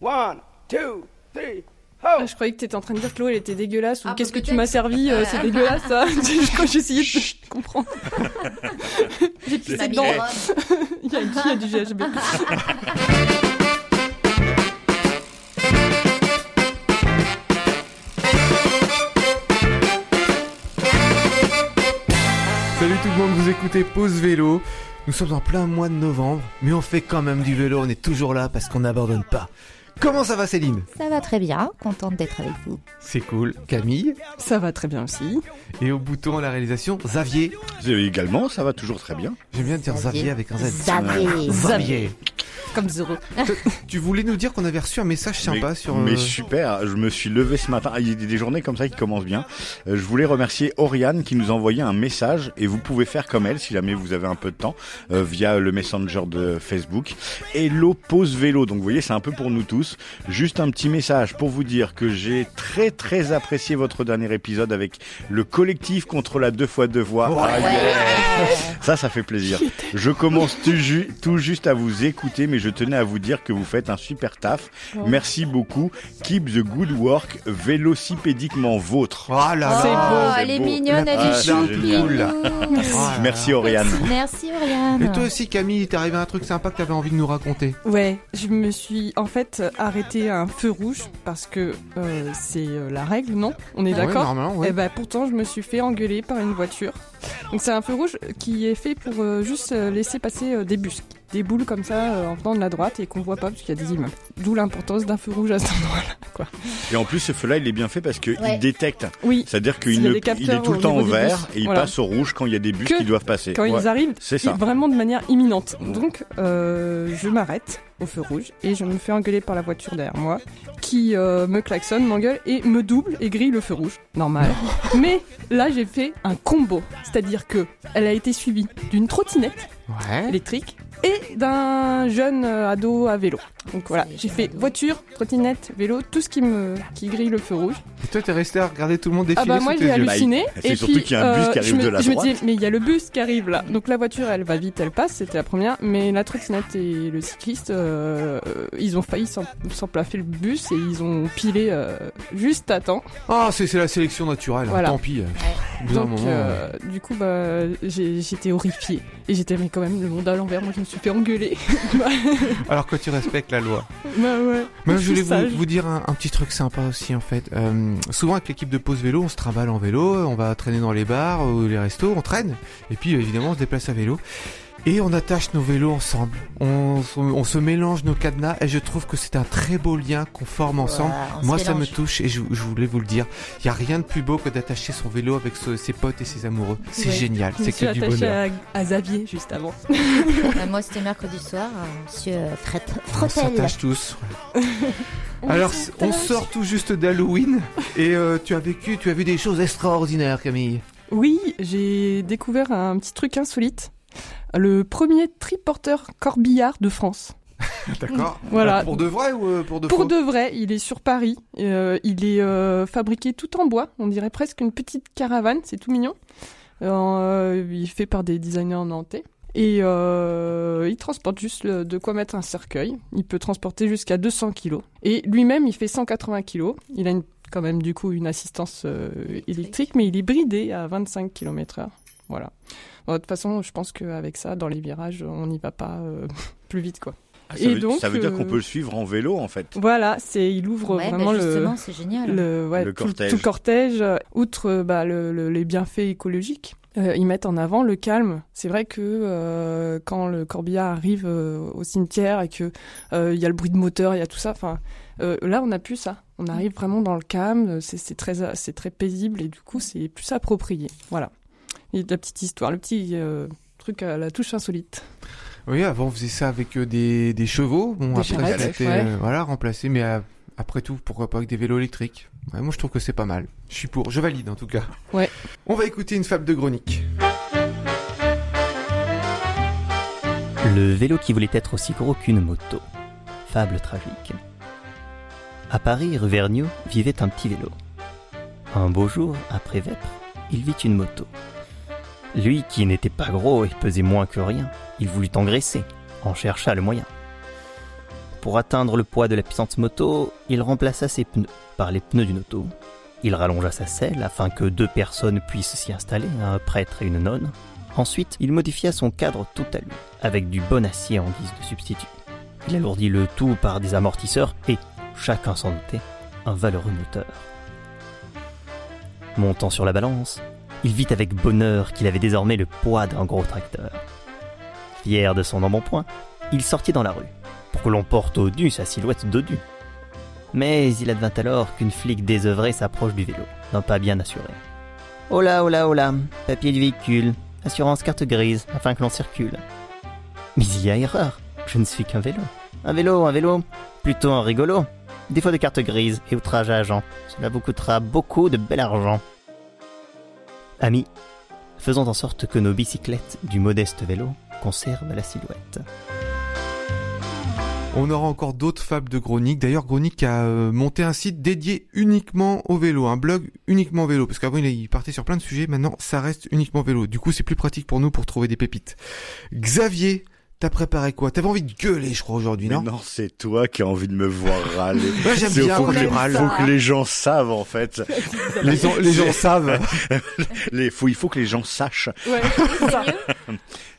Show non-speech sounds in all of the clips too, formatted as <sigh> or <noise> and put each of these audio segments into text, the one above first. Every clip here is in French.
One, two, three! Ah, je croyais que t'étais en train de dire que l'eau elle était dégueulasse ou Ah, qu'est-ce que tu m'as servi, euh, c'est dégueulasse ça. <laughs> <laughs> Quand j'essayais de <laughs> comprendre. J'ai pissé Ça dedans. Il y a, il y a du GHB. Salut tout le monde, vous écoutez Pause Vélo. Nous sommes en plein mois de novembre, mais on fait quand même du vélo, on est toujours là parce qu'on n'abandonne pas. Comment ça va Céline? Ça va très bien, contente d'être avec vous. C'est cool. Camille? Ça va très bien aussi. et au bouton à la réalisation, Xavier? Également, ça va toujours très bien. J'aime bien dire Xavier avec un Z. Xavier. Xavier. Comme. Tu voulais nous dire qu'on avait reçu un message sympa mais, sur... mais euh, super, je me suis levé ce matin. Il y a des journées comme ça qui commencent bien. Euh, je voulais remercier Oriane qui nous a envoyé un message et vous pouvez faire comme elle si jamais vous avez un peu de temps euh, via le messenger de Facebook. Hello pause vélo. Donc vous voyez, c'est un peu pour nous tous. Juste un petit message pour vous dire que j'ai très très apprécié votre dernier épisode avec le collectif contre la deux fois deux voix. Ah, yes. Ça, ça fait plaisir. Je commence tout, ju- tout juste à vous écouter, mais je tenais à vous dire que vous faites un super taf. Oh. Merci beaucoup. Keep the good work, vélocipédiquement vôtre. Oh là là C'est oh, beau. elle est beau. mignonne, elle Ah, est. Oh là là. Merci Oriane. Merci Oriane. Et toi aussi Camille, il t'est arrivé un truc sympa que t'avais envie de nous raconter. Ouais, je me suis en fait arrêté à un feu rouge parce que euh, c'est euh, la règle, non? On est Ouais, d'accord? normalement, ouais. Et bah pourtant je me suis fait engueuler par une voiture. Donc c'est un feu rouge qui est fait pour euh, juste laisser passer euh, des bus, des boules comme ça euh, en venant de la droite et qu'on voit pas parce qu'il y a des immeubles. D'où l'importance d'un feu rouge à cet endroit-là. Quoi. Et en plus, ce feu-là, il est bien fait parce qu'il Ouais. détecte. Oui, C'est-à-dire qu'il Il est tout le au temps au vert et il Voilà. passe au rouge quand il y a des bus Que qui doivent passer. quand Ouais. ils arrivent, C'est ça. vraiment de manière imminente. Donc euh, je m'arrête au feu rouge et je me fais engueuler par la voiture derrière moi qui euh, me klaxonne, m'engueule et me double et grille le feu rouge. Normal. Mais là j'ai fait un combo, c'est-à-dire que elle a été suivie d'une trottinette Ouais. électrique et d'un jeune euh, ado à vélo. Donc voilà, j'ai fait voiture, trottinette, vélo, tout ce qui me qui grille le feu rouge. Et toi t'es resté à regarder tout le monde défiler Ah bah moi j'ai halluciné Bah, et surtout puis qu'il y a un bus euh, qui arrive je me, de la je me dis mais il y a le bus qui arrive là donc la voiture elle va vite elle passe c'était la première mais la trottinette et le cycliste euh, ils ont failli s'emplaffer le bus et ils ont pilé euh, juste à temps Ah c'est c'est la sélection naturelle, hein, Voilà. tant pis. Donc moment, euh, du coup bah j'étais horrifiée et j'étais mais quand même le monde à l'envers moi je me suis fait engueuler <laughs> Alors que tu respectes la loi. bah ouais Moi, je voulais vous, vous dire un, un petit truc sympa aussi en fait. Euh, souvent avec l'équipe de pause vélo, on se trimballe en vélo, on va traîner dans les bars ou les restos, on traîne. Et puis évidemment, on se déplace à vélo. Et on attache nos vélos ensemble. On, se- on se mélange nos cadenas et je trouve que c'est un très beau lien qu'on forme ensemble. Ouais, on se Moi, ça me touche et je, je voulais vous le dire. Il y a rien de plus beau que d'attacher son vélo avec ce- ses potes et ses amoureux. C'est Ouais. génial. C'est que du bonheur. à, à Xavier juste avant Euh, <laughs> moi c'était mercredi soir, euh, monsieur Fred On s'attache tous. <laughs> Alors, on sort tout juste d'Halloween et euh, tu as vécu, tu as vu des choses extraordinaires, Camille. Oui, j'ai découvert un petit truc insolite. Le premier triporteur corbillard de France. <laughs> D'accord. Voilà. Euh, Pour de vrai ou euh, pour de Pour faux de vrai, il est sur Paris. Euh, il est euh, fabriqué tout en bois. On dirait presque une petite caravane. C'est tout mignon. Euh, il est fait par des designers nantais. Et euh, il transporte juste le- de quoi mettre un cercueil. Il peut transporter jusqu'à 200 kilos. Et lui-même, il fait 180 kilos. Il a une- quand même du coup une assistance euh, électrique, mais il est bridé à 25 km heure. Voilà. Bon, de toute façon, je pense qu'avec ça, dans les virages, on n'y va pas euh, <laughs> plus vite, quoi. Ah, ça, Et veut, donc, ça veut dire euh, qu'on peut le suivre en vélo en fait. Voilà, c'est il ouvre Ouais, bah, vraiment le, justement, c'est génial. le, ouais, Le tout, cortège. tout cortège, euh, outre euh, bah, le- le- les bienfaits écologiques. euh, ils mettent en avant le calme. C'est vrai que euh, quand le corbillard arrive euh, au cimetière et que euh, il y a le bruit de moteur, il y a tout ça. Enfin, euh, là, on n'a plus ça. On arrive vraiment dans le calme. C'est c'est très, c'est très paisible et du coup, c'est plus approprié. Voilà. La petite histoire, le petit euh, truc à la touche insolite. Oui, avant on faisait ça avec euh, des, des chevaux. Bon, Des après charrettes, c'était ouais. euh, voilà remplacé, mais euh, après tout, pourquoi pas avec des vélos électriques? Ouais, Moi, je trouve que c'est pas mal. Je suis pour, je valide en tout cas. Ouais. On va écouter une fable de Gronique. Le vélo qui voulait être aussi gros qu'une moto. Fable tragique. À Paris, rue Vergniaud, vivait un petit vélo. Un beau jour, après Vêpres, il vit une moto. Lui, qui n'était pas gros et pesait moins que rien, il voulut engraisser, en chercha le moyen. Pour atteindre le poids de la puissante moto, il remplaça ses pneus par les pneus d'une auto. Il rallongea sa selle afin que deux personnes puissent s'y installer, un prêtre et une nonne. Ensuite, il modifia son cadre tout à lui, avec du bon acier en guise de substitut. Il alourdit le tout par des amortisseurs et, chacun s'en doutait, un valeureux moteur. Montant sur la balance, il vit avec bonheur qu'il avait désormais le poids d'un gros tracteur. Fier de son embonpoint, il sortit dans la rue, pour que l'on porte au nu sa silhouette dodue. Mais il advint alors qu'une flic désœuvrée s'approche du vélo, d'un pas bien assuré. Oh là, oh papier du véhicule, assurance carte grise, afin que l'on circule. Mais il y a erreur, je ne suis qu'un vélo. Un vélo, un vélo, plutôt un rigolo. Défaut de carte grise et outrage à agent, cela vous coûtera beaucoup de bel argent. Amis, faisons en sorte que nos bicyclettes du modeste vélo conservent la silhouette. On aura encore d'autres fables de Gronick. D'ailleurs, Gronick a euh, monté un site dédié uniquement au vélo, un blog uniquement vélo. Parce qu'avant, il il partait sur plein de sujets. Maintenant, ça reste uniquement vélo. Du coup, c'est plus pratique pour nous pour trouver des pépites. Xavier, t'as préparé quoi? T'avais envie de gueuler, je crois, aujourd'hui, non? non, c'est toi qui as envie de me voir râler. <laughs> Ouais, j'aime C'est- bien faut, quand que tu les, faut que les gens savent en fait. <laughs> Les gens, les gens savent. <laughs> Les, faut, il faut que les gens sachent. Ouais, c'est ça.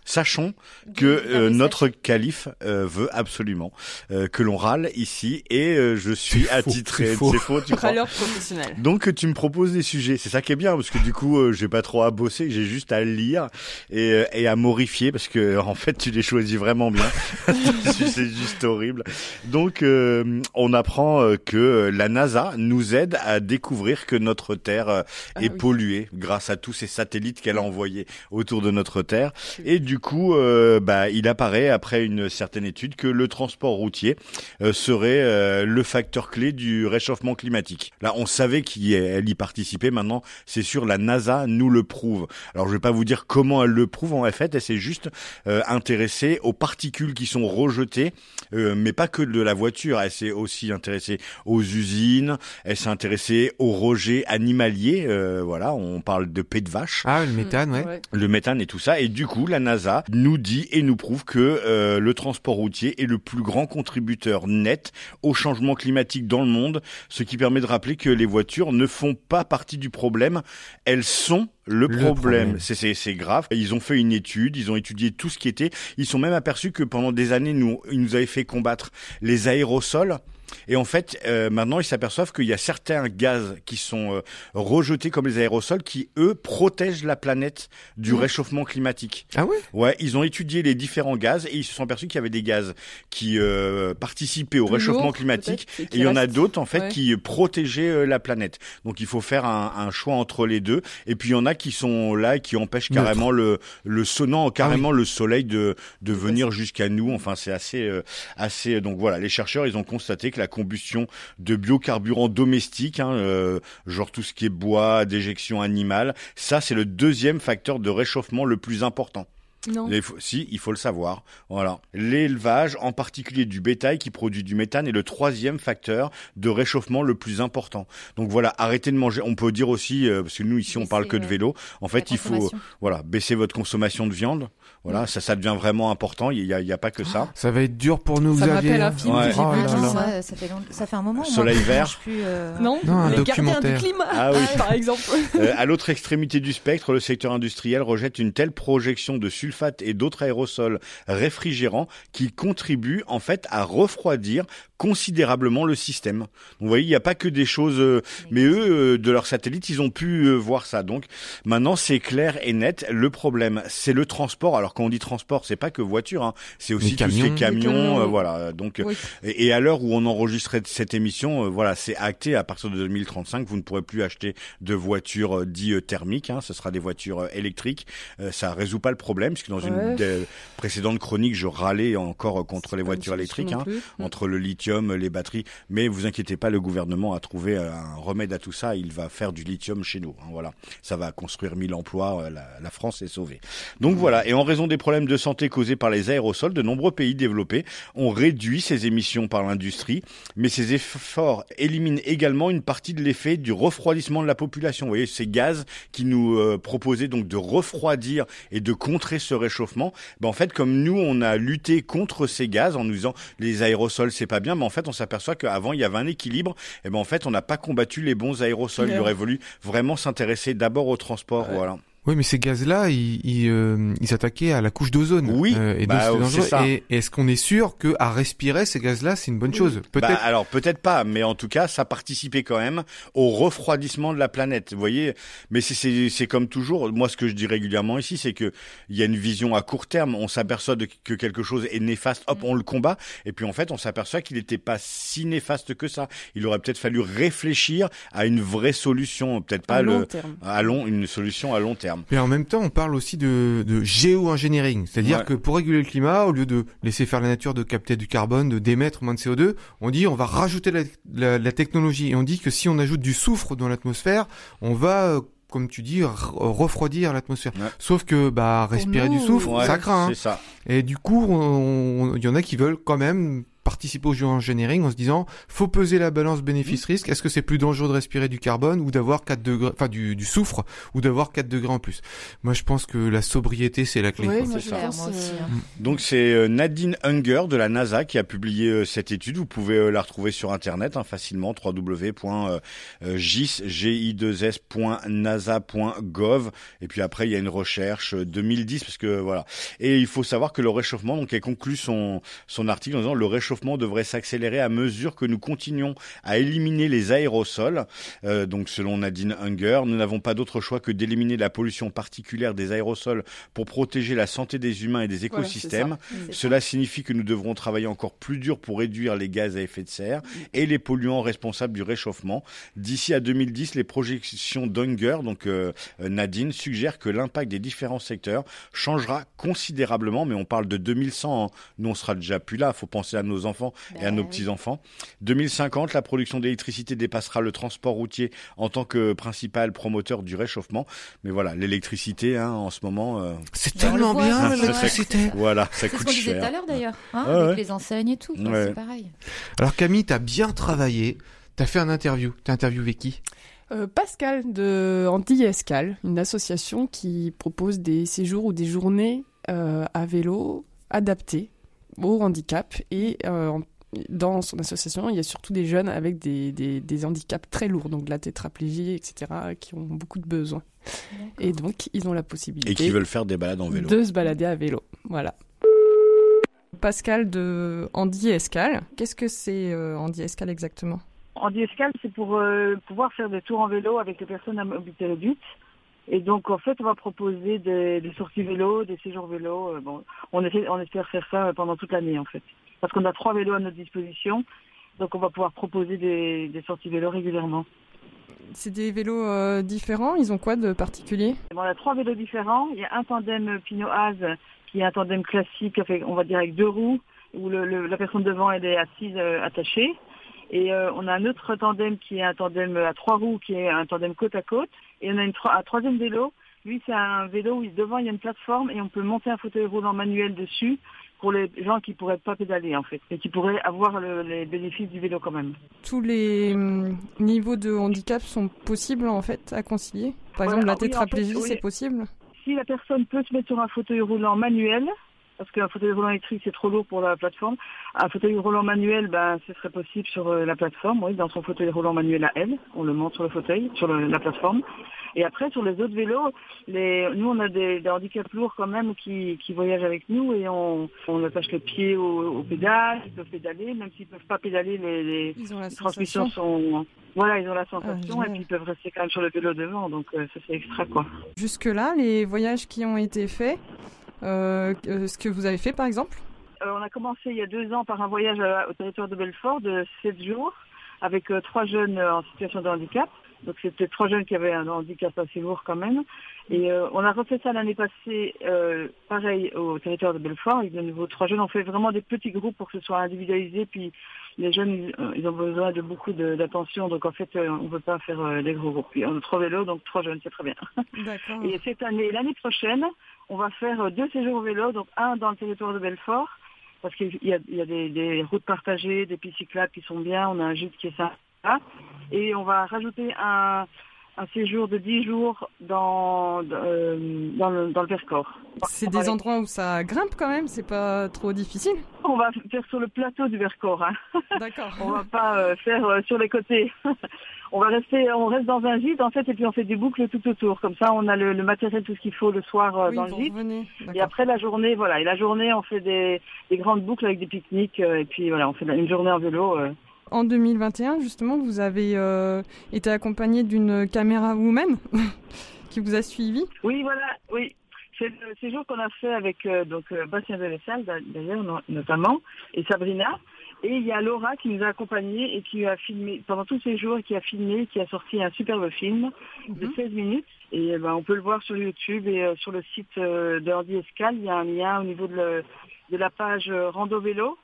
Sachons que euh, notre calife euh, veut absolument euh, que l'on râle ici et euh, je suis attitré. c'est faux. C'est faux, tu crois Râleur professionnel. Donc tu me proposes des sujets, c'est ça qui est bien parce que du coup euh, j'ai pas trop à bosser, j'ai juste à lire et, euh, et à morifier parce que en fait tu les choisis vraiment bien. <laughs> c'est juste horrible. Donc euh, on apprend que la NASA nous aide à découvrir que notre Terre Ah est oui. polluée grâce à tous ces satellites qu'elle a envoyés autour de notre Terre et du coup euh, bah il apparaît après une certaine étude que le transport routier euh, serait euh, le facteur clé du réchauffement climatique. Là, on savait qu'elle y participait. Maintenant, c'est sûr, la NASA nous le prouve. Alors, je vais pas vous dire comment elle le prouve. En fait, elle s'est juste euh, intéressée aux particules qui sont rejetées, euh, mais pas que de la voiture. Elle s'est aussi intéressée aux usines. Elle s'est intéressée aux rejets animaliers. Euh, voilà, on parle de pets de vache Ah, le méthane, ouais. le méthane et tout ça. Et du coup, la NASA nous dit et nous prouve que euh, le transport routier est le plus grand contributeur net au changement climatique dans le monde, ce qui permet de rappeler que les voitures ne font pas partie du problème, elles sont le problème. problème. C'est grave. Ils ont fait une étude, ils ont étudié tout ce qui était. Ils sont même aperçus que pendant des années, nous, ils nous avaient fait combattre les aérosols. Et en fait, euh, maintenant, ils s'aperçoivent qu'il y a certains gaz qui sont euh, rejetés comme les aérosols qui, eux, protègent la planète du Mmh. réchauffement climatique. Ah ouais? Ouais, ils ont étudié les différents gaz et ils se sont aperçus qu'il y avait des gaz qui euh, participaient au réchauffement climatique et il y en a d'autres en fait Ouais. qui protégeaient euh, la planète. Donc il faut faire un, un choix entre les deux. Et puis il y en a qui sont là et qui empêchent Neutre. carrément le le sonnant, carrément le soleil de de venir jusqu'à nous. Enfin c'est assez euh, assez. Donc voilà, les chercheurs ils ont constaté que la combustion de biocarburants domestiques, hein, euh, genre tout ce qui est bois, déjection animale, ça c'est le deuxième facteur de réchauffement le plus important. Non. Il faut- si, il faut le savoir. Voilà. L'élevage, en particulier du bétail qui produit du méthane, est le troisième facteur de réchauffement le plus important. Donc voilà, arrêtez de manger. On peut dire aussi, euh, parce que nous ici on Baisser, parle que de ouais, vélo. En fait, il faut voilà baisser votre consommation de viande. Voilà, ça, ça devient vraiment important. Il y a, pas que ça. Ça va être dur pour nous, Ça me Xavier. rappelle un hein. film Ouais. que j'ai Oh vu. là là. ça, ça fait long- ça fait un moment. moi, Soleil que je vert. plus, euh, Non, Non, un les gardiens documentaire. du climat, Ah oui. <laughs> par exemple. Euh, à l'autre extrémité du spectre, le secteur industriel rejette une telle projection de sulfate et d'autres aérosols réfrigérants qui contribuent en fait à refroidir considérablement le système. Donc, vous voyez, il n'y a pas que des choses, euh, mais eux, euh, de leur satellite, ils ont pu euh, voir ça. Donc maintenant, c'est clair et net. Le problème, c'est le transport. Alors quand on dit transport, c'est pas que voiture, hein. c'est aussi Les tous ces camions. camions, Les camions. euh, voilà. Donc Oui. et, et à l'heure où on enregistrait cette émission, euh, voilà, c'est acté à partir de 2035, vous ne pourrez plus acheter de voitures dites thermiques, hein, ce sera des voitures électriques. Euh, ça résout pas le problème, puisque dans une des précédentes chroniques, je râlais encore contre les voitures électriques, hein, entre le lithium, les batteries. Mais vous inquiétez pas, le gouvernement a trouvé euh, un remède à tout ça. Il va faire du lithium chez nous. hein, voilà, ça va construire 1000 emplois. euh, La, la France est sauvée. Donc voilà. Et en raison des problèmes de santé causés par les aérosols, de nombreux pays développés ont réduit ces émissions par l'industrie. Mais ces efforts éliminent également une partie de l'effet du refroidissement de la population. Vous voyez, ces gaz qui nous euh, proposaient donc de refroidir et de contrer ce réchauffement. Ben, en fait, comme nous, on a lutté contre ces gaz en nous disant les aérosols, c'est pas bien, mais en fait, on s'aperçoit qu'avant, il y avait un équilibre. Et ben, en fait, on n'a pas combattu les bons aérosols. Il aurait voulu vraiment s'intéresser d'abord au transport. Voilà. Oui, mais ces gaz-là, ils, ils, euh, ils s'attaquaient à la couche d'ozone. Oui, Euh, et donc bah, c'est dangereux. ça. Et est-ce qu'on est sûr que à respirer ces gaz-là, c'est une bonne chose? Peut-être. Bah, alors peut-être pas, mais en tout cas, ça participait quand même au refroidissement de la planète. Vous voyez, mais c'est c'est c'est comme toujours. Moi, ce que je dis régulièrement ici, c'est que il y a une vision à court terme. On s'aperçoit que quelque chose est néfaste, hop, on le combat, et puis en fait, on s'aperçoit qu'il n'était pas si néfaste que ça. Il aurait peut-être fallu réfléchir à une vraie solution, peut-être pas à long le terme. à long une solution à long terme. Mais en même temps, on parle aussi de, de géo-ingénierie. C'est-à-dire Ouais. que pour réguler le climat, au lieu de laisser faire la nature de capter du carbone, de d'émettre moins de CO2, on dit on va rajouter la, la- la technologie. Et on dit que si on ajoute du soufre dans l'atmosphère, on va, euh, comme tu dis, refroidir l'atmosphère. Ouais. Sauf que bah respirer du soufre, Ouais, ça craint. hein. Ça. Et du coup, on- on- il y en a qui veulent quand même participer au géo-ingénierie en se disant faut peser la balance bénéfice-risque. Est-ce que c'est plus dangereux de respirer du carbone ou d'avoir 4 degrés, enfin du, du soufre ou d'avoir 4 degrés en plus? Moi, je pense que la sobriété, c'est la clé. Oui, moi, aussi, euh, hein. Donc c'est euh, Nadine Unger de la NASA qui a publié euh, cette étude. Vous pouvez la retrouver sur internet hein, facilement www.j2s.nasa.gov et puis après il y a une recherche euh, 2010 parce que voilà. Et il faut savoir que le réchauffement donc elle conclut son son article en disant le réchauffement devrait s'accélérer à mesure que nous continuons à éliminer les aérosols. Euh, donc selon Nadine Unger, nous n'avons pas d'autre choix que d'éliminer la pollution particulière des aérosols pour protéger la santé des humains et des écosystèmes. C'est Cela signifie que nous devrons travailler encore plus dur pour réduire les gaz à effet de serre et les polluants responsables du réchauffement. D'ici à 2010, les projections d'Unger, donc euh, euh, Nadine, suggèrent que l'impact des différents secteurs changera considérablement, mais on parle de 2100. hein. Nous, on sera déjà plus là. Il faut penser à nos enfants et à Bah nos oui. petits-enfants. 2050, la production d'électricité dépassera le transport routier en tant que principal promoteur du réchauffement. Mais voilà, l'électricité, hein, en ce moment, euh, C'est tellement voit, bien l'électricité. voilà, ça C'est ce coûte qu'on disait tout à cher. l'heure d'ailleurs, hein, Ouais, avec ouais. les enseignes et tout. quoi, Ouais. C'est pareil. Alors Camille, t'as bien travaillé. T'as fait un interview. T'as interviewé qui? Euh, Pascal de Anti-Escale, une association qui propose des séjours ou des journées euh, à vélo adaptés au handicap. Et euh, en- dans son association, il y a surtout des jeunes avec des, des, des handicaps très lourds, donc de la tétraplégie, etc., qui ont beaucoup de besoins. Et donc, ils ont la possibilité Et qui veulent faire des balades en vélo. de se balader à vélo. Voilà. Pascal de Andy Escale. Qu'est-ce que c'est euh, Andy Escale exactement? Andy Escale, c'est pour euh, pouvoir faire des tours en vélo avec les personnes à mobilité réduite. Et donc, en fait, on va proposer des, des sorties vélo, des séjours vélo. euh, bon, on, essaie- on espère faire ça pendant toute l'année, en fait. Parce qu'on a trois vélos à notre disposition. Donc, on va pouvoir proposer des, des sorties vélo régulièrement. C'est des vélos euh, différents Ils ont quoi de particulier? Bon, on a trois vélos différents. Il y a un tandem Pinot-Az qui est un tandem classique, avec, on va dire avec deux roues, où le, le- la personne devant elle est assise euh, attachée. Et euh, on a un autre tandem qui est un tandem à trois roues, qui est un tandem côte à côte. Et on a une, tro- un troisième vélo. Lui, c'est un vélo où devant il y a une plateforme et on peut monter un fauteuil roulant manuel dessus pour les gens qui pourraient pas pédaler en fait, et qui pourraient avoir le- les bénéfices du vélo quand même. Tous les hum, niveaux de handicap sont possibles en fait à concilier? Par Voilà, exemple, la oui, en fait, tétraplégie, oui. c'est possible? Si la personne peut se mettre sur un fauteuil roulant manuel, parce qu'un fauteuil roulant électrique c'est trop lourd pour la plateforme, un fauteuil roulant manuel, ben ce serait possible sur euh, la plateforme, oui, dans son fauteuil roulant manuel à elle, on le monte sur le fauteuil, sur le- la plateforme. Et après sur les autres vélos, les, nous on a des, des handicaps lourds quand même qui, qui voyagent avec nous et on, on attache les pieds au, au pédale, ils peuvent pédaler, même s'ils peuvent pas pédaler, les, les transmissions sensation. sont, voilà, ils ont la sensation Ah, génial. et puis ils peuvent rester quand même sur le vélo devant, donc euh, ça c'est extra quoi. Jusque-là, les voyages qui ont été faits, ce que vous avez fait par exemple Euh, on a commencé il y a deux ans par un voyage au territoire de Belfort de sept jours avec euh, trois jeunes euh, en situation de handicap. Donc c'était trois jeunes qui avaient un handicap assez lourd quand même. Et euh, on a refait ça l'année passée, euh, pareil au territoire de Belfort, avec de nouveau trois jeunes. On fait vraiment des petits groupes pour que ce soit individualisé. Puis les jeunes, ils, euh, ils ont besoin de beaucoup d'attention. Donc en fait, euh, on ne peut pas faire euh, des gros groupes. On a trois vélos, donc trois jeunes, c'est très bien. Et cette année, l'année prochaine, on va faire deux séjours au vélo, donc un dans le territoire de Belfort, parce qu'il y a, il y a des, des routes partagées, des pistes cyclables qui sont bien, on a un gîte qui est sympa, et on va rajouter un, un séjour de 10 jours dans, euh, dans, le, dans le Vercors. C'est des endroits où ça grimpe quand même, c'est pas trop difficile. On va faire sur le plateau du Vercors. Hein. <laughs> D'accord. on va pas euh, faire euh, sur les côtés. <laughs> on va rester, on reste dans un gîte en fait, et puis on fait des boucles tout autour. Comme ça, on a le, le matériel, tout ce qu'il faut le soir Oui, dans le gîte. revenez. Et après la journée, voilà. Et la journée, on fait des, des grandes boucles avec des pique-niques. et puis voilà, on fait une journée en vélo. En 2021, justement, vous avez euh, été accompagné d'une caméra woman <laughs> qui vous a suivi. Oui, voilà, oui. C'est le séjour qu'on a fait avec euh, donc euh, Bastien Delessal d'ailleurs no- notamment et Sabrina. Et il y a Laura qui nous a accompagnés et qui a filmé pendant tous ces jours, qui a filmé, qui a sorti un superbe film de Mhm. 16 minutes. Et euh, ben, on peut le voir sur YouTube et euh, sur le site euh, de Ordi Escale. Il y a un lien au niveau de, le- de la page euh, Rando Vélo.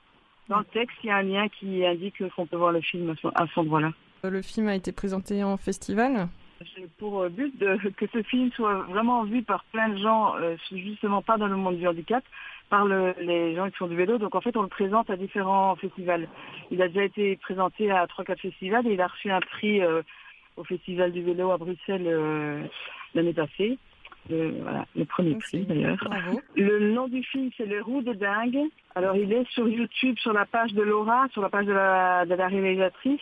Dans le texte, il y a un lien qui indique qu'on peut voir le film à ce, à ce endroit-là. Euh, Le film a été présenté en festival. J'ai pour euh, but de, que ce film soit vraiment vu par plein de gens, euh, justement pas dans le monde du handicap, par le- les gens qui font du vélo. Donc en fait, on le présente à différents festivals. Il a déjà été présenté à trois quatre festivals et il a reçu un prix euh, au Festival du vélo à Bruxelles euh, l'année passée. Le, voilà, le premier Merci. prix d'ailleurs. <laughs> Le nom du film, c'est Les Roues de Dingue. Alors, il est sur YouTube, sur la page de Laura, sur la page de la, de la réalisatrice.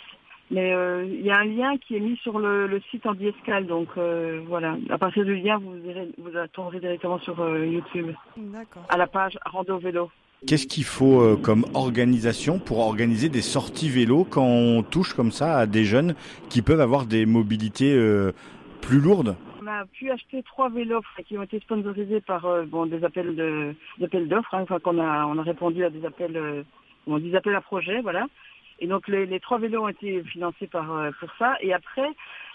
Mais euh, il y a un lien qui est mis sur le, le site en Escale. Donc, euh, voilà. À partir du lien, vous, irez, vous tomberez directement sur euh, YouTube, D'accord. à la page Rando Vélo. Qu'est-ce qu'il faut euh, comme organisation pour organiser des sorties vélo quand on touche comme ça à des jeunes qui peuvent avoir des mobilités euh, plus lourdes? A pu acheter trois vélos qui ont été sponsorisés par euh, bon, des appels de appels d'offres. Hein, qu'on a on a répondu à des appels euh, appels à projets, voilà. Et donc les, trois vélos ont été financés par euh, pour ça. Et après,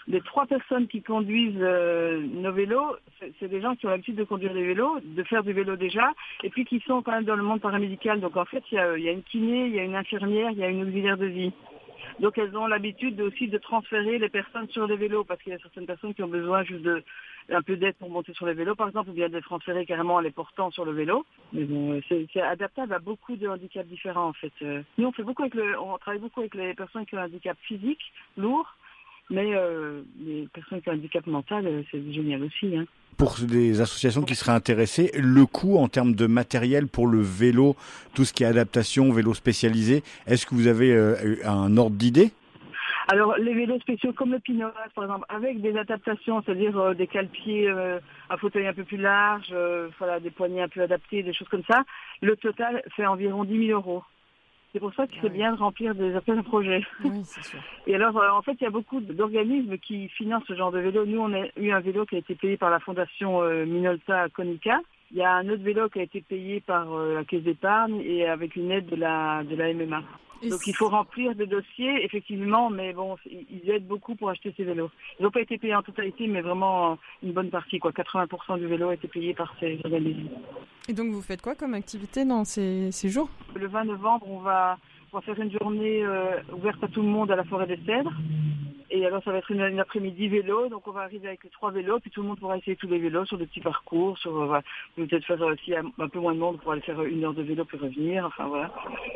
les trois personnes qui conduisent nos vélos, c'est des gens qui ont l'habitude de conduire des vélos, de faire du vélo déjà, et puis qui sont quand même dans le monde paramédical. Donc en fait, il y a, y a une kiné, il y a une infirmière, il y a une auxiliaire de vie. Donc elles ont l'habitude aussi de transférer les personnes sur les vélos parce qu'il y a certaines personnes qui ont besoin juste de un peu d'aide pour monter sur les vélos par exemple ou bien de les transférer carrément en les portant sur le vélo. Mais bon, c'est c'est adaptable à beaucoup de handicaps différents en fait. Euh, Nous on fait beaucoup avec le, on travaille beaucoup avec les personnes qui ont un handicap physique lourd, mais euh, les personnes qui ont un handicap mental euh, c'est génial aussi. Hein. pour des associations qui seraient intéressées, le coût en termes de matériel pour le vélo, tout ce qui est adaptation, vélo spécialisé, est-ce que vous avez euh, un ordre d'idée? Alors, les vélos spéciaux comme le Pinoas, par exemple, avec des adaptations, c'est-à-dire euh, des cale-pieds, euh, un fauteuil un peu plus large, euh, voilà, des poignées un peu adaptées, des choses comme ça, le total fait environ 10 000 euros. C'est pour ça que c'est oui. bien de remplir des appels à projets. Oui, <laughs> c'est sûr. Et alors, euh, en fait, il y a beaucoup d'organismes qui financent ce genre de vélo. Nous, on a eu un vélo qui a été payé par la fondation euh, Minolta Conica. Il y a un autre vélo qui a été payé par euh, la Caisse d'épargne et avec une aide de la, de la MMA. Donc il faut remplir des dossiers, effectivement, mais bon, ils ils aident beaucoup pour acheter ces vélos. Ils n'ont pas été payés en totalité, mais vraiment une bonne partie, quoi. 80% du vélo a été payé par ces organismes. Et donc vous faites quoi comme activité dans ces, ces jours? Le 20 novembre, on va, on va faire une journée euh, ouverte à tout le monde à la forêt des Cèdres. Et alors ça va être une, une après-midi vélo, donc on va arriver avec trois vélos, puis tout le monde pourra essayer tous les vélos sur des petits parcours, sur euh, peut-être faire euh, s'il y a un peu moins de monde, pour aller faire euh, une heure de vélo puis revenir, enfin voilà.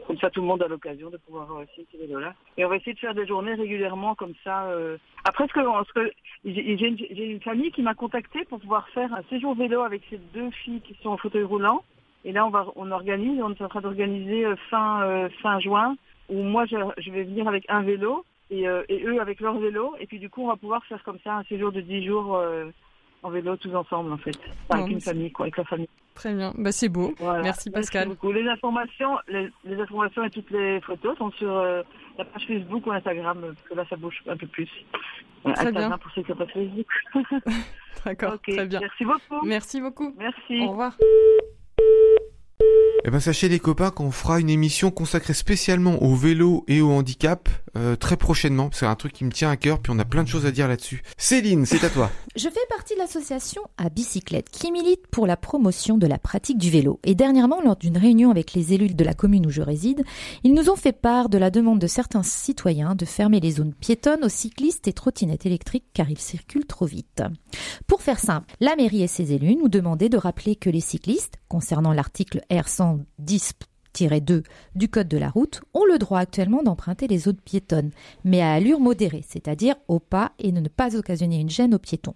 Comme ça tout le monde a l'occasion de pouvoir euh, essayer ces vélos-là. Et on va essayer de faire des journées régulièrement comme ça. euh. Après ce que, j'ai une, une famille qui m'a contacté pour pouvoir faire un séjour vélo avec ces deux filles qui sont en fauteuil roulant. Et là on va on organise, on est en train d'organiser euh, fin euh, fin juin où moi je, je vais venir avec un vélo et, euh, et eux avec leur vélo. Et puis du coup, on va pouvoir faire comme ça un séjour de 10 jours euh, en vélo tous ensemble en fait. Non, avec une famille, quoi, avec la famille. Très bien, bah c'est beau. Voilà. Merci, Pascal. beaucoup. Les informations, les, les informations et toutes les photos sont sur la page Facebook ou Instagram, parce que là ça bouge un peu plus. Très Instagram bien. pour ceux qui n'ont pas Facebook. <laughs> <laughs> D'accord, très bien. merci beaucoup. Merci beaucoup. Merci. Au revoir. Eh ben sachez les copains qu'on fera une émission consacrée spécialement au vélo et au handicap euh, très prochainement. C'est un truc qui me tient à cœur, puis on a plein de choses à dire là-dessus. Céline, c'est à toi. <laughs> Je fais partie de l'association à bicyclette qui milite pour la promotion de la pratique du vélo. Et dernièrement, lors d'une réunion avec les élus de la commune où je réside, ils nous ont fait part de la demande de certains citoyens de fermer les zones piétonnes aux cyclistes et trottinettes électriques car ils circulent trop vite. Pour faire simple, la mairie et ses élus nous demandaient de rappeler que les cyclistes, concernant l'article R110 2 du Code de la route ont le droit actuellement d'emprunter les zones piétonnes, mais à allure modérée, c'est-à-dire au pas et ne pas occasionner une gêne aux piétons.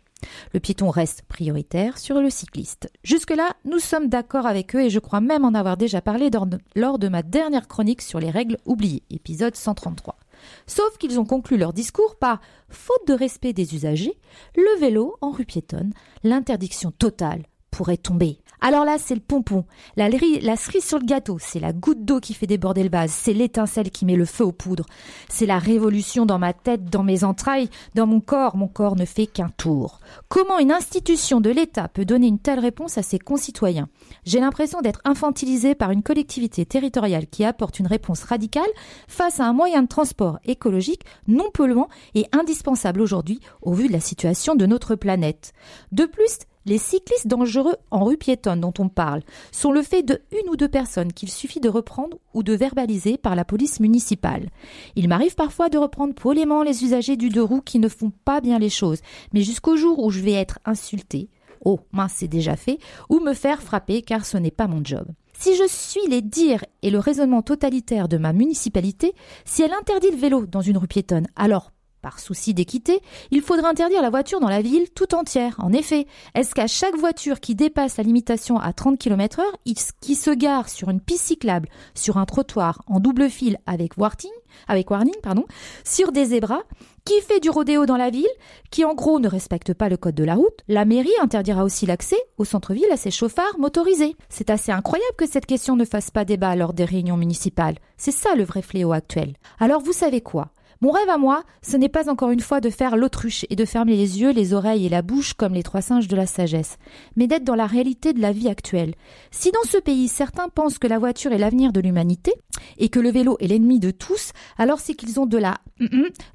Le piéton reste prioritaire sur le cycliste. Jusque-là, nous sommes d'accord avec eux et je crois même en avoir déjà parlé lors de ma dernière chronique sur les règles oubliées, épisode 133. Sauf qu'ils ont conclu leur discours par faute de respect des usagers, le vélo en rue piétonne, l'interdiction totale pourrait tomber. Alors là, c'est le pompon, la, cerise sur le gâteau, c'est la goutte d'eau qui fait déborder le vase, c'est l'étincelle qui met le feu aux poudres, c'est la révolution dans ma tête, dans mes entrailles, dans mon corps. Mon corps ne fait qu'un tour. Comment une institution de l'État peut donner une telle réponse à ses concitoyens? J'ai l'impression d'être infantilisé par une collectivité territoriale qui apporte une réponse radicale face à un moyen de transport écologique non polluant et indispensable aujourd'hui au vu de la situation de notre planète. De plus, les cyclistes dangereux en rue piétonne dont on parle sont le fait de une ou deux personnes qu'il suffit de reprendre ou de verbaliser par la police municipale. Il m'arrive parfois de reprendre poliment les usagers du deux roues qui ne font pas bien les choses, mais jusqu'au jour où je vais être insulté, oh mince c'est déjà fait, ou me faire frapper car ce n'est pas mon job. Si je suis les dires et le raisonnement totalitaire de ma municipalité, si elle interdit le vélo dans une rue piétonne, alors par souci d'équité, il faudra interdire la voiture dans la ville tout entière. En effet, est-ce qu'à chaque voiture qui dépasse la limitation à 30 km heure, qui se gare sur une piste cyclable, sur un trottoir en double fil avec warning, avec warning, pardon, sur des zébras, qui fait du rodéo dans la ville, qui en gros ne respecte pas le code de la route, la mairie interdira aussi l'accès au centre-ville à ses chauffards motorisés. C'est assez incroyable que cette question ne fasse pas débat lors des réunions municipales. C'est ça le vrai fléau actuel. Alors vous savez quoi? Mon rêve à moi, ce n'est pas encore une fois de faire l'autruche et de fermer les yeux, les oreilles et la bouche comme les trois singes de la sagesse, mais d'être dans la réalité de la vie actuelle. Si dans ce pays certains pensent que la voiture est l'avenir de l'humanité et que le vélo est l'ennemi de tous, alors c'est qu'ils ont de la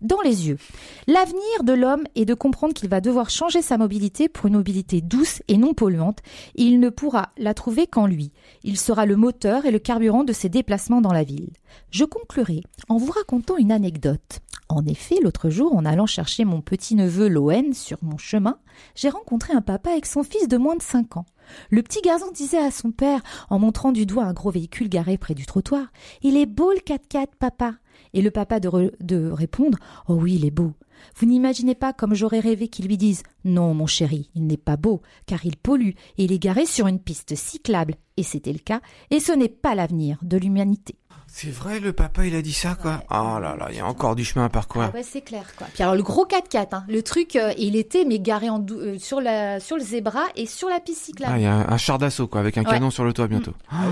dans les yeux. L'avenir de l'homme est de comprendre qu'il va devoir changer sa mobilité pour une mobilité douce et non polluante, et il ne pourra la trouver qu'en lui. Il sera le moteur et le carburant de ses déplacements dans la ville. Je conclurai en vous racontant une anecdote. En effet, l'autre jour, en allant chercher mon petit-neveu Loen sur mon chemin, j'ai rencontré un papa avec son fils de moins de cinq ans. Le petit garçon disait à son père, en montrant du doigt un gros véhicule garé près du trottoir, Il est beau le 4x4, papa. Et le papa de, de répondre, Oh oui, il est beau. Vous n'imaginez pas comme j'aurais rêvé qu'il lui dise Non, mon chéri, il n'est pas beau, car il pollue, et il est garé sur une piste cyclable, et c'était le cas, et ce n'est pas l'avenir de l'humanité. C'est vrai, le papa, il a dit ça, quoi. Oh là là, il y a encore du chemin à parcourir. Ah ouais, c'est clair, quoi. Puis alors, le gros 4x4, hein, le truc, euh, il était, mais garé en euh, sur, la, sur le zébra et sur la piste cyclable. Ah, il y a un, char d'assaut, quoi, avec un canon sur le toit bientôt. Mm. Ah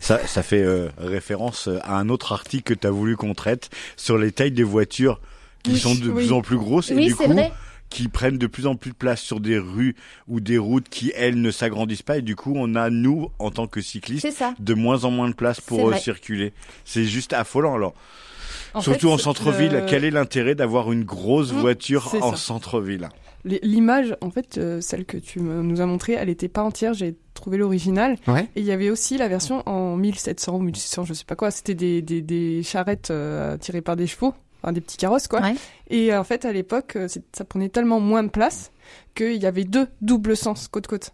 ça, ça fait euh, référence à un autre article que tu as voulu qu'on traite sur les tailles des voitures qui sont de plus en plus grosses. Oui, et du c'est coup, vrai. Qui prennent de plus en plus de place sur des rues ou des routes qui, elles, ne s'agrandissent pas. Et du coup, on a, nous, en tant que cyclistes, de moins en moins de place pour euh, circuler. C'est juste affolant. Alors, En surtout fait, en centre-ville, le- quel est l'intérêt d'avoir une grosse Mmh, voiture en centre-ville? L'image, en fait, euh, celle que tu me- nous as montrée, elle n'était pas entière. J'ai trouvé l'original. Ouais. Et il y avait aussi la version en 1700 ou 1600, je sais pas quoi. C'était des, des, des charrettes euh, tirées par des chevaux, enfin des petits carrosses, quoi. Ouais. Et euh, en fait, à l'époque, euh, ça prenait tellement moins de place qu'il y avait deux doubles sens côte-côte.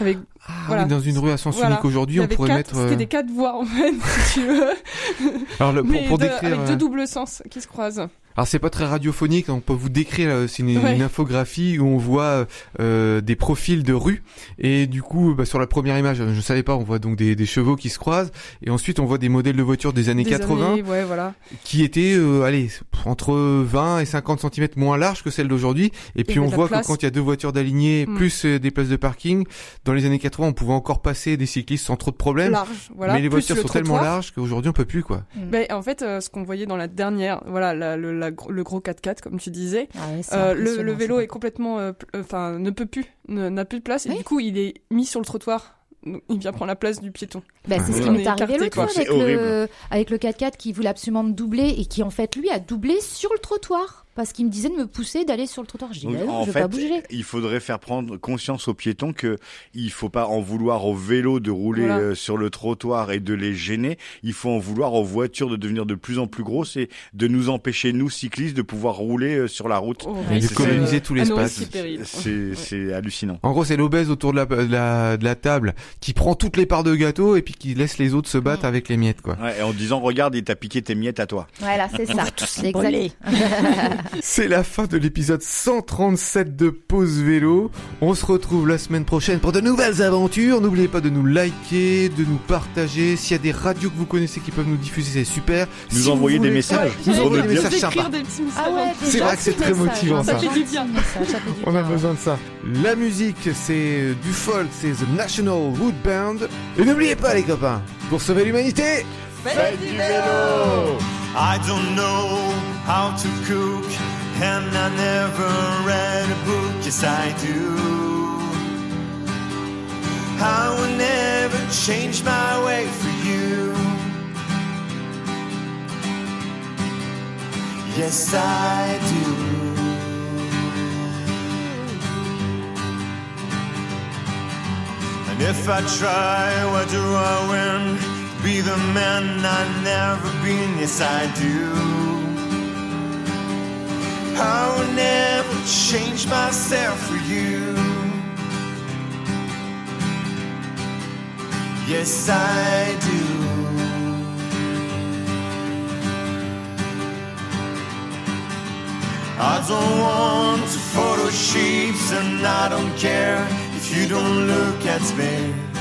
Avec Ah Voilà. oui, dans une rue à sens Voilà. unique aujourd'hui, on pourrait quatre, mettre. C'était euh, des quatre voies en fait, <laughs> si tu veux. Alors, le- pour, Mais pour de- décrire. avec euh, deux doubles sens qui se croisent. Alors c'est pas très radiophonique, on peut vous décrire, euh, c'est une, Ouais. une infographie où on voit euh, des profils de rue et du coup bah, sur la première image, je savais pas, on voit donc des, des chevaux qui se croisent et ensuite on voit des modèles de voitures des années Des 80 années, ouais, voilà. qui étaient euh, allez entre 20 et 50 cm moins larges que celles d'aujourd'hui et puis on voit que quand il y a deux voitures d'alignées Mm. plus des places de parking, dans les années 80 on pouvait encore passer des cyclistes sans trop de problèmes. Large, voilà. mais les plus voitures le sont tellement larges qu'aujourd'hui on peut plus quoi. Ben, en fait, euh, ce qu'on voyait dans la dernière, voilà, la- le, la gro- le gros 4x4, comme tu disais, Ah euh, le, vélo est complètement, euh, euh, enfin, ne peut plus, n'a plus de place, et du coup, il est mis sur le trottoir. Il vient prendre la place du piéton. Bah, c'est ce qui m'est est arrivé l'autre fois avec le, avec le 4x4 qui voulait absolument me doubler et qui en fait lui a doublé sur le trottoir. Parce qu'il me disait de me pousser d'aller sur le trottoir. Je dis, Donc, bah non, en je veux fait, pas bouger. il faudrait faire prendre conscience aux piétons que il faut pas en vouloir aux vélos de rouler Voilà. euh, sur le trottoir et de les gêner. Il faut en vouloir aux voitures de devenir de plus en plus grosses et de nous empêcher nous cyclistes de pouvoir rouler euh, sur la route. Oh, Et de coloniser tout l'espace. péril. C'est c'est hallucinant. En gros, c'est l'obèse autour de la, de, la, de la table qui prend toutes les parts de gâteau et puis qui laisse les autres se battre Mm. avec les miettes, quoi. Ouais, et en disant regarde, il t'a piqué tes miettes à toi. Voilà, c'est ça. C'est voler. <laughs> C'est la fin de l'épisode 137 de Pause Vélo. On se retrouve la semaine prochaine pour de nouvelles aventures. N'oubliez pas de nous liker, de nous partager. S'il y a des radios que vous connaissez qui peuvent nous diffuser, c'est super. Nous Si vous envoyer des voulez- messages. Nous envoyer des messages sympas. Ah ouais, C'est vrai que c'est très messages, motivant, ça. Fait du bien. On a besoin de ça. La musique, c'est du folk, c'est The National Wood Band. Et n'oubliez pas, les copains, pour sauver l'humanité, Faites du vélo I don't know how to cook, and I never read a book. Yes, I do. I will never change my way for you. Yes, I do. And if I try, what do I win? Be the man I've never been, yes I do. I will never change myself for you. Yes, I do. I don't want to photo sheets and I don't care if you don't look at me.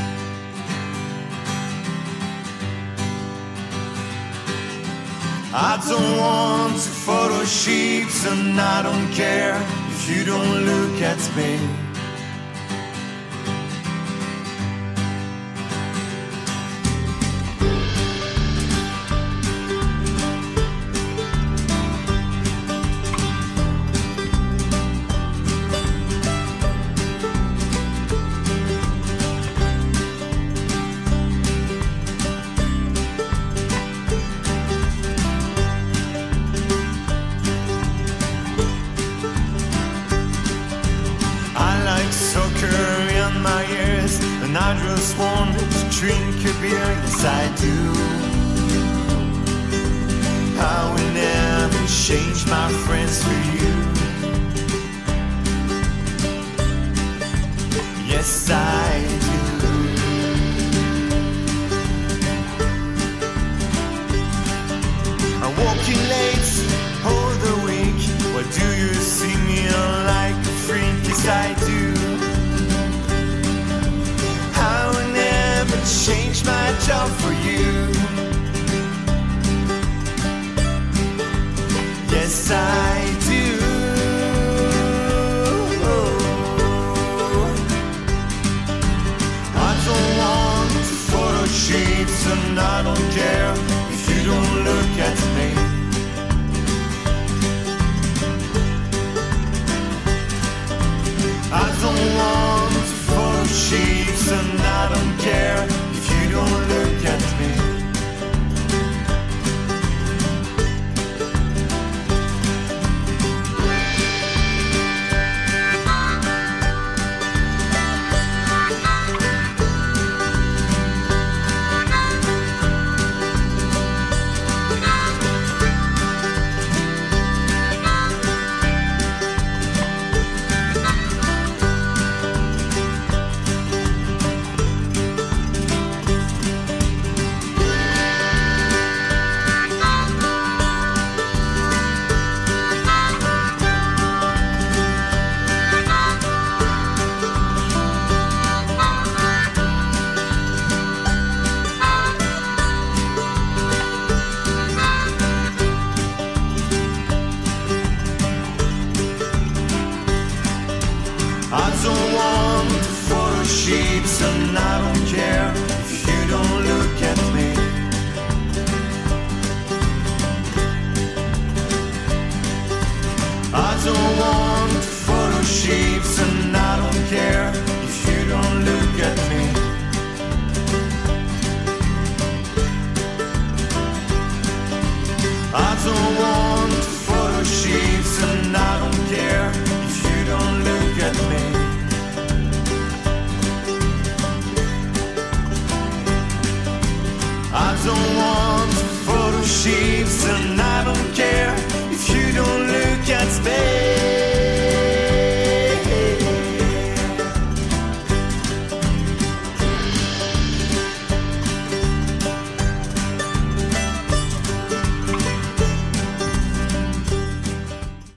I don't want to photo sheets and I don't care if you don't look at me. Yes, I do. I'm walking late all the week. Why do you see me like a freak? Yes, I do. I will never change my job for you. Yes, chair.